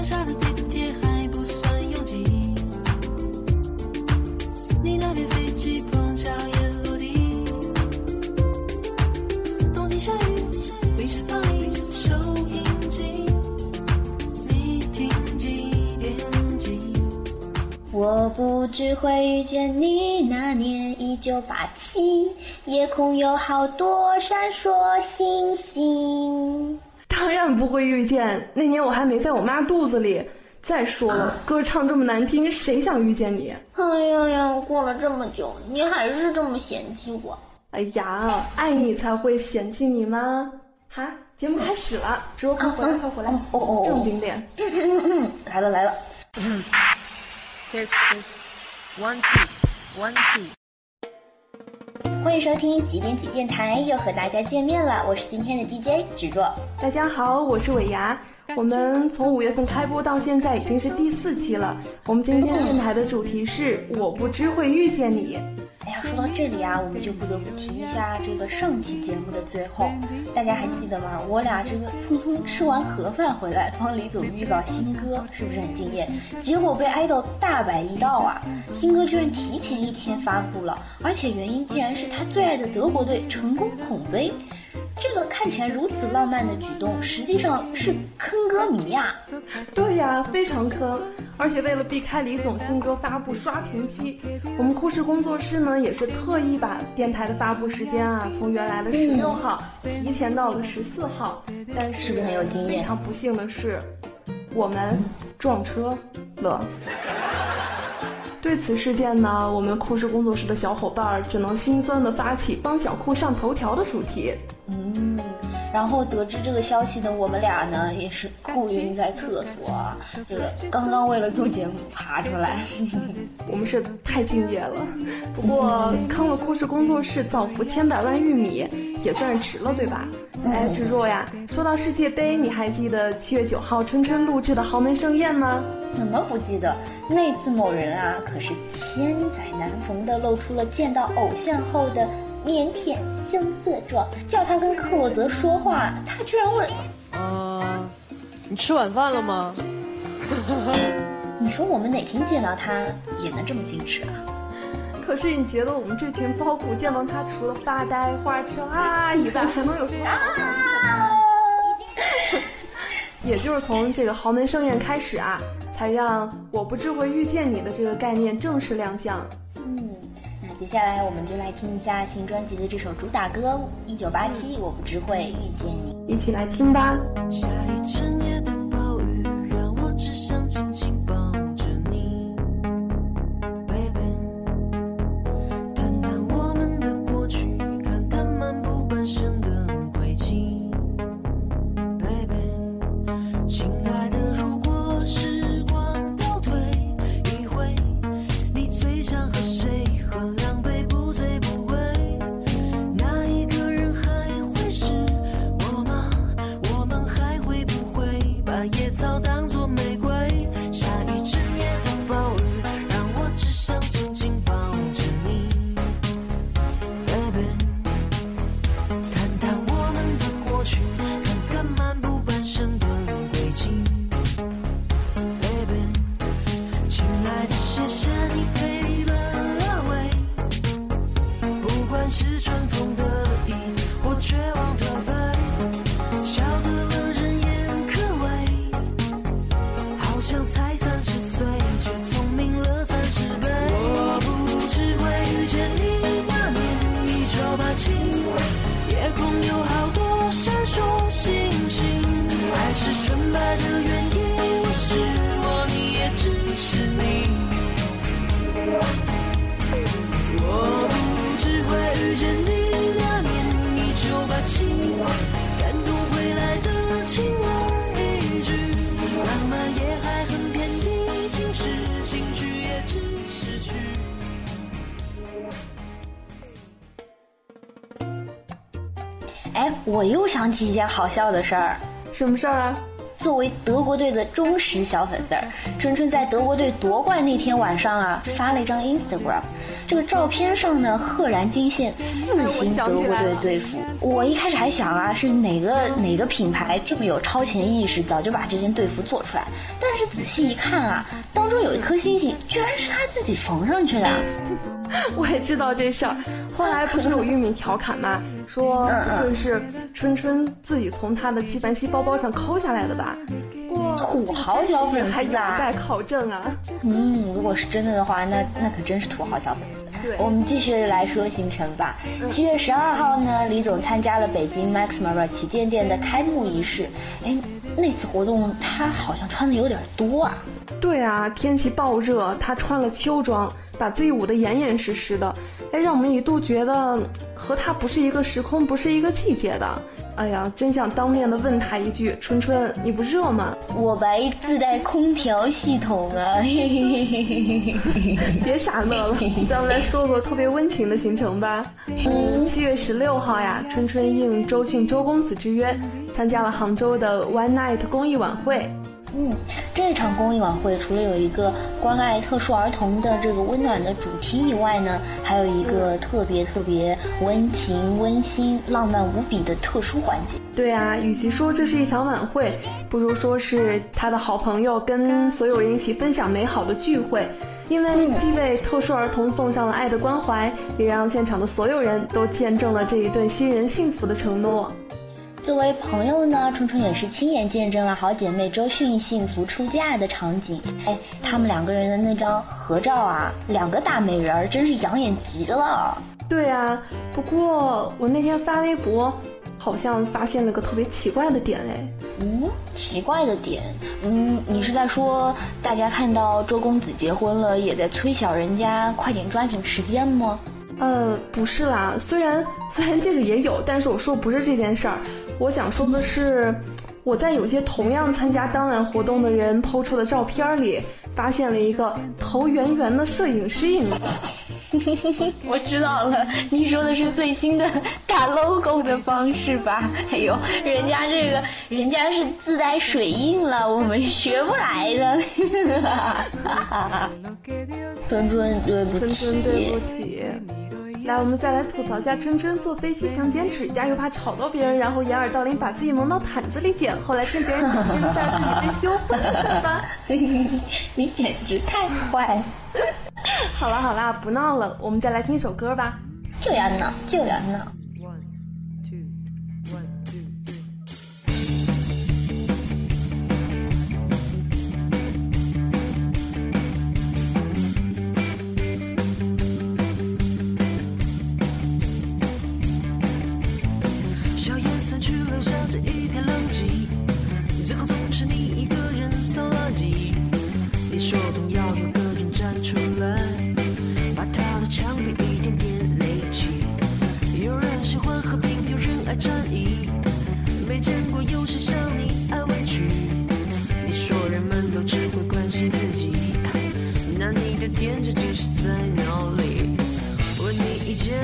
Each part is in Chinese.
留下的地铁还不算拥挤，你那边飞机碰巧也落地。东京下雨，卫视放映收音机，你听几点几？我不知会遇见你，那年一九八七，夜空有好多闪烁星星。当然不会遇见，那年我还没在我妈肚子里。再说了，歌唱这么难听，谁想遇见你？哎呀呀，过了这么久，你还是这么嫌弃我。哎呀，爱你才会嫌弃你吗？哈，节目开始了，直播快回来，快回来！哦哦哦正经点。来了来了，Test test one two one two。欢迎收听几点几电台，又和大家见面了，我是今天的 DJ 芷若。大家好，我是伟牙。我们从五月份开播到现在已经是第四期了。我们今天电台的主题是“我不知会遇见你哎呀，说到这里啊，我们就不得不提一下这个上期节目的最后，大家还记得吗？我俩这个匆匆吃完盒饭回来，帮李总预告新歌，是不是很惊艳？结果被挨到大摆一道啊！新歌居然提前一天发布了，而且原因竟然是他最爱的德国队成功捧杯。这个看起来如此浪漫的举动，实际上是坑歌迷呀、”。对呀，非常坑。而且为了避开李总新歌发布刷屏期，我们酷视工作室呢也是特意把电台的发布时间啊，从原来的十六号提前到了十四号。但是是不是很有经验非常不幸的是，我们撞车了。对此事件呢，我们酷视工作室的小伙伴儿只能心酸的发起帮小酷上头条的主题。嗯，然后得知这个消息的我们俩呢，也是哭晕在厕所啊，这个刚刚为了做节目爬出来。我们是太敬业了，不过坑了酷视工作室，造福千百万玉米，也算是值了，对吧？哎，芷若呀，说到世界杯，你还记得七月九号春春录制的豪门盛宴吗？怎么不记得？那次某人啊，可是千载难逢的露出了见到偶像后的腼腆羞涩状，叫他跟克洛泽说话，他居然问啊，你吃晚饭了吗？：“你说我们哪天见到他也能这么矜持啊？”可是你觉得我们这群包谷见到他，除了发呆、花痴啊以外，还能有什么好表现的？也就是从这个豪门盛宴开始啊，才让我不知会遇见你的这个概念正式亮相。嗯，那接下来我们就来听一下新专辑的这首主打歌《一九八七我不知会遇见你》。一起来听吧。下一我又想起一件好笑的事儿。什么事儿啊？作为德国队的忠实小粉丝儿，春春在德国队夺冠那天晚上啊，发了一张 Instagram。这个照片上呢，赫然惊现四星德国队队服。我一开始还想啊，是哪个哪个品牌这么有超前意识，早就把这件队服做出来。但是仔细一看啊，当中有一颗星星，居然是他自己缝上去的。我也知道这事儿，后来不是有玉米调侃吗？说不会是春春自己从他的纪梵希包包上抠下来的吧？哇，土豪小粉丝还有待考证啊！嗯，如果是真的的话，那那可真是土豪小粉丝。对，我们继续来说行程吧。七月十二号呢，李总参加了北京 Max Mara 旗舰店的开幕仪式。哎，那次活动他好像穿的有点多啊。对啊，天气暴热，他穿了秋装，把自己捂得严严实实的，哎，让我们一度觉得和他不是一个时空，不是一个季节的。哎呀，真想当面的问他一句：“春春，你不热吗？”我白自带空调系统啊！别傻乐了，咱们来说个特别温情的行程吧。嗯，七月十六号呀，春春应周庆周公子之约，参加了杭州的 One Night 公益晚会。嗯，这场公益晚会除了有一个关爱特殊儿童的这个温暖的主题以外呢，还有一个特别特别温情、温馨、浪漫无比的特殊环节。对啊，与其说这是一场晚会，不如说是他的好朋友跟所有人一起分享美好的聚会，因为既为特殊儿童送上了爱的关怀，也让现场的所有人都见证了这一对新人幸福的承诺。作为朋友呢，春春也是亲眼见证了好姐妹周迅幸福出嫁的场景。哎，他们两个人的那张合照啊，两个大美人儿，真是养眼极了。对啊，不过我那天发微博，好像发现了个特别奇怪的点哎。嗯，奇怪的点？嗯，你是在说大家看到周公子结婚了，也在催小人家快点抓紧时间吗？呃，不是啦，虽然 虽然这个也有，但是我说不是这件事儿。我想说的是，我在有些同样参加当晚活动的人抛出的照片里，发现了一个头圆圆的摄影师影子。我知道了，你说的是最新的打 logo 的方式吧？哎呦，人家这个人家是自带水印了，我们学不来的。春春，对不起，春春，对不起。来，我们再来吐槽一下春春坐飞机想剪指甲，又怕吵到别人，然后掩耳盗铃把自己蒙到毯子里剪，后来听别人讲这个事儿，自己被羞婚了吧？你简直太坏！好了好了，不闹了，我们再来听一首歌吧。就要闹，就要闹。的店究竟是在哪里。问你一件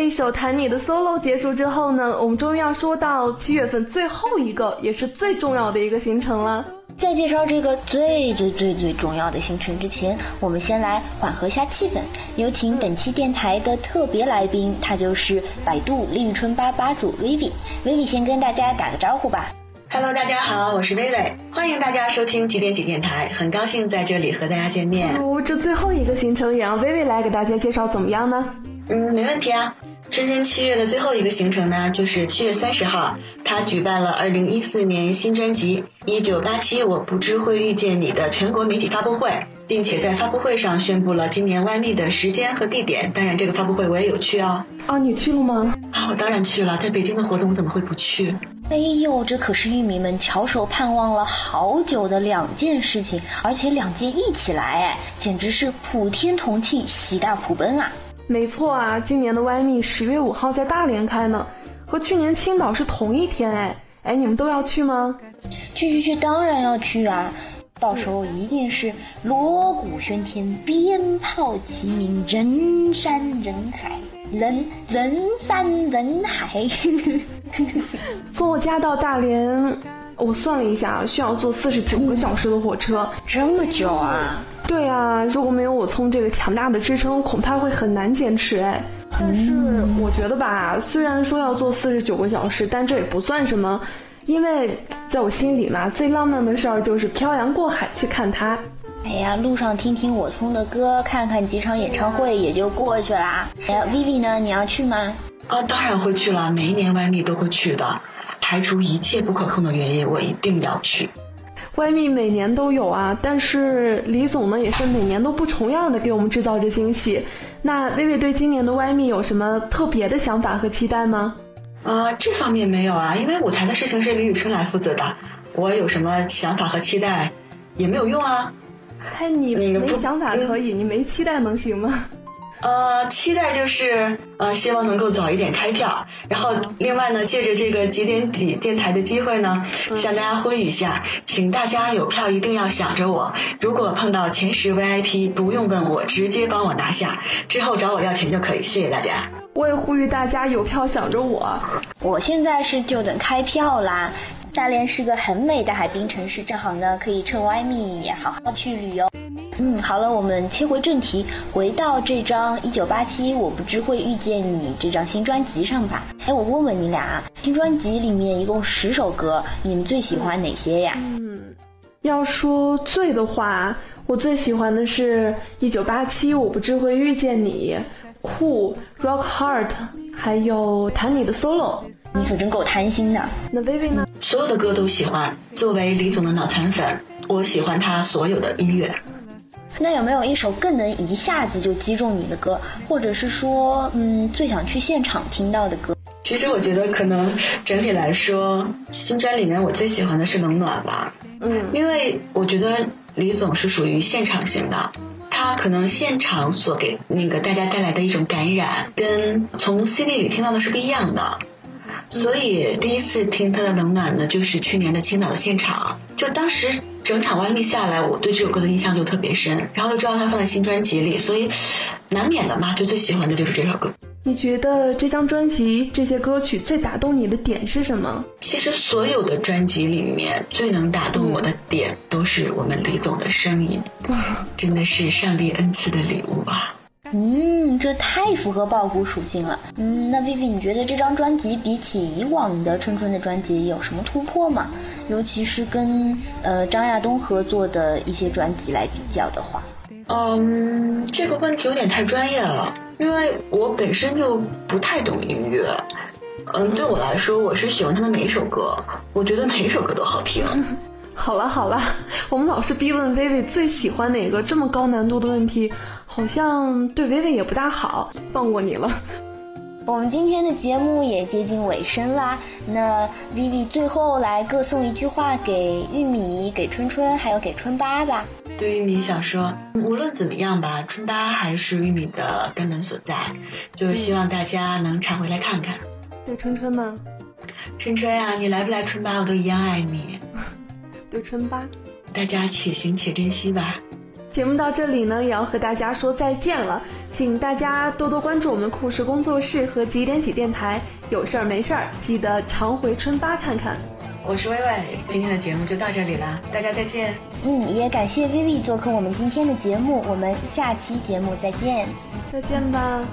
一首弹你的 solo 结束之后呢，我们终于要说到七月份最后一个也是最重要的一个行程了。在介绍这个最最最最重要的行程之前，我们先来缓和下气氛，有请本期电台的特别来宾，他就是百度立春吧吧主 Vivi。Vivi 先跟大家打个招呼吧。Hello，大家好，我是薇薇，欢迎大家收听几点几电台，很高兴在这里和大家见面。如这最后一个行程也让薇薇来给大家介绍，怎么样呢？嗯，没问题啊。春春七月的最后一个行程呢，就是七月三十号，他举办了二零一四年新专辑《一九八七我不知会遇见你》的全国媒体发布会，并且在发布会上宣布了今年 YME 的时间和地点。当然，这个发布会我也有去哦。啊，你去了吗？啊，我当然去了，在北京的活动我怎么会不去？哎呦，这可是玉米们翘首盼望了好久的两件事情，而且两件一起来，哎，简直是普天同庆，喜大普奔啊！没错啊，今年的 Y 蜜十月五号在大连开呢，和去年青岛是同一天哎。哎，你们都要去吗？去去去，当然要去啊！到时候一定是锣鼓喧天，鞭炮齐鸣，人山人海，人人山人海。从我家到大连，我算了一下，需要坐四十九个小时的火车，这么久啊？对啊，如果没有我从这个强大的支撑，恐怕会很难坚持哎。但是我觉得吧，虽然说要坐四十九个小时，但这也不算什么，因为在我心里嘛，最浪漫的事儿就是漂洋过海去看他。哎呀，路上听听我聪的歌，看看几场演唱会也就过去啦。哎，Vivi 呢？你要去吗？啊，当然会去了，每一年蜜都会去的，排除一切不可控的原因，我一定要去。Y 蜜每年都有啊，但是李总呢也是每年都不重样的给我们制造着惊喜。那薇薇对今年的 Y 蜜有什么特别的想法和期待吗？啊，这方面没有啊，因为舞台的事情是李宇春来负责的，我有什么想法和期待也没有用啊。哎，你没想法可以，你没期待能行吗？呃，期待就是呃，希望能够早一点开票。然后，另外呢，借着这个几点几电台的机会呢，向大家呼吁一下，请大家有票一定要想着我。如果碰到前十 VIP，不用问我，直接帮我拿下，之后找我要钱就可以。谢谢大家。我也呼吁大家有票想着我。我现在是就等开票啦。大连是个很美的海滨城市，正好呢可以趁 Y 蜜好好去旅游。嗯，好了，我们切回正题，回到这张一九八七我不知会遇见你这张新专辑上吧。哎，我问问你俩，新专辑里面一共十首歌，你们最喜欢哪些呀？嗯，要说最的话，我最喜欢的是一九八七我不知会遇见你，酷 Rock Heart，还有弹你的 solo。你可真够贪心的。那 Vivi 呢？所有的歌都喜欢。作为李总的脑残粉，我喜欢他所有的音乐。那有没有一首更能一下子就击中你的歌，或者是说，嗯，最想去现场听到的歌？其实我觉得，可能整体来说，新专里面我最喜欢的是《冷暖》吧。嗯，因为我觉得李总是属于现场型的，他可能现场所给那个大家带来的一种感染，跟从 CD 里听到的是不一样的。所以第一次听他的《冷暖》呢，就是去年的青岛的现场，就当时。整场完密下来，我对这首歌的印象就特别深，然后又知道他放在新专辑里，所以难免的嘛，就最喜欢的就是这首歌。你觉得这张专辑这些歌曲最打动你的点是什么？其实所有的专辑里面最能打动我的点，都是我们李总的声音，真的是上帝恩赐的礼物啊。嗯，这太符合爆谷属性了。嗯，那 Vivi，你觉得这张专辑比起以往的春春的专辑有什么突破吗？尤其是跟呃张亚东合作的一些专辑来比较的话。嗯，这个问题有点太专业了，因为我本身就不太懂音乐。嗯，对我来说，我是喜欢他的每一首歌，我觉得每一首歌都好听。好了好了，我们老是逼问薇薇最喜欢哪个，这么高难度的问题。好像对薇薇也不大好，放过你了。我们今天的节目也接近尾声啦，那 Vivi 最后来各送一句话给玉米、给春春，还有给春八吧。对玉米想说，无论怎么样吧，春八还是玉米的根本所在，就是希望大家能常回来看看。对春春呢？春春呀，你来不来春八，我都一样爱你。对春八，大家且行且珍惜吧。节目到这里呢，也要和大家说再见了，请大家多多关注我们酷视工作室和几点几电台，有事儿没事儿记得常回春吧看看。我是薇薇，今天的节目就到这里了，大家再见。嗯，也感谢薇薇做客我们今天的节目，我们下期节目再见，再见吧。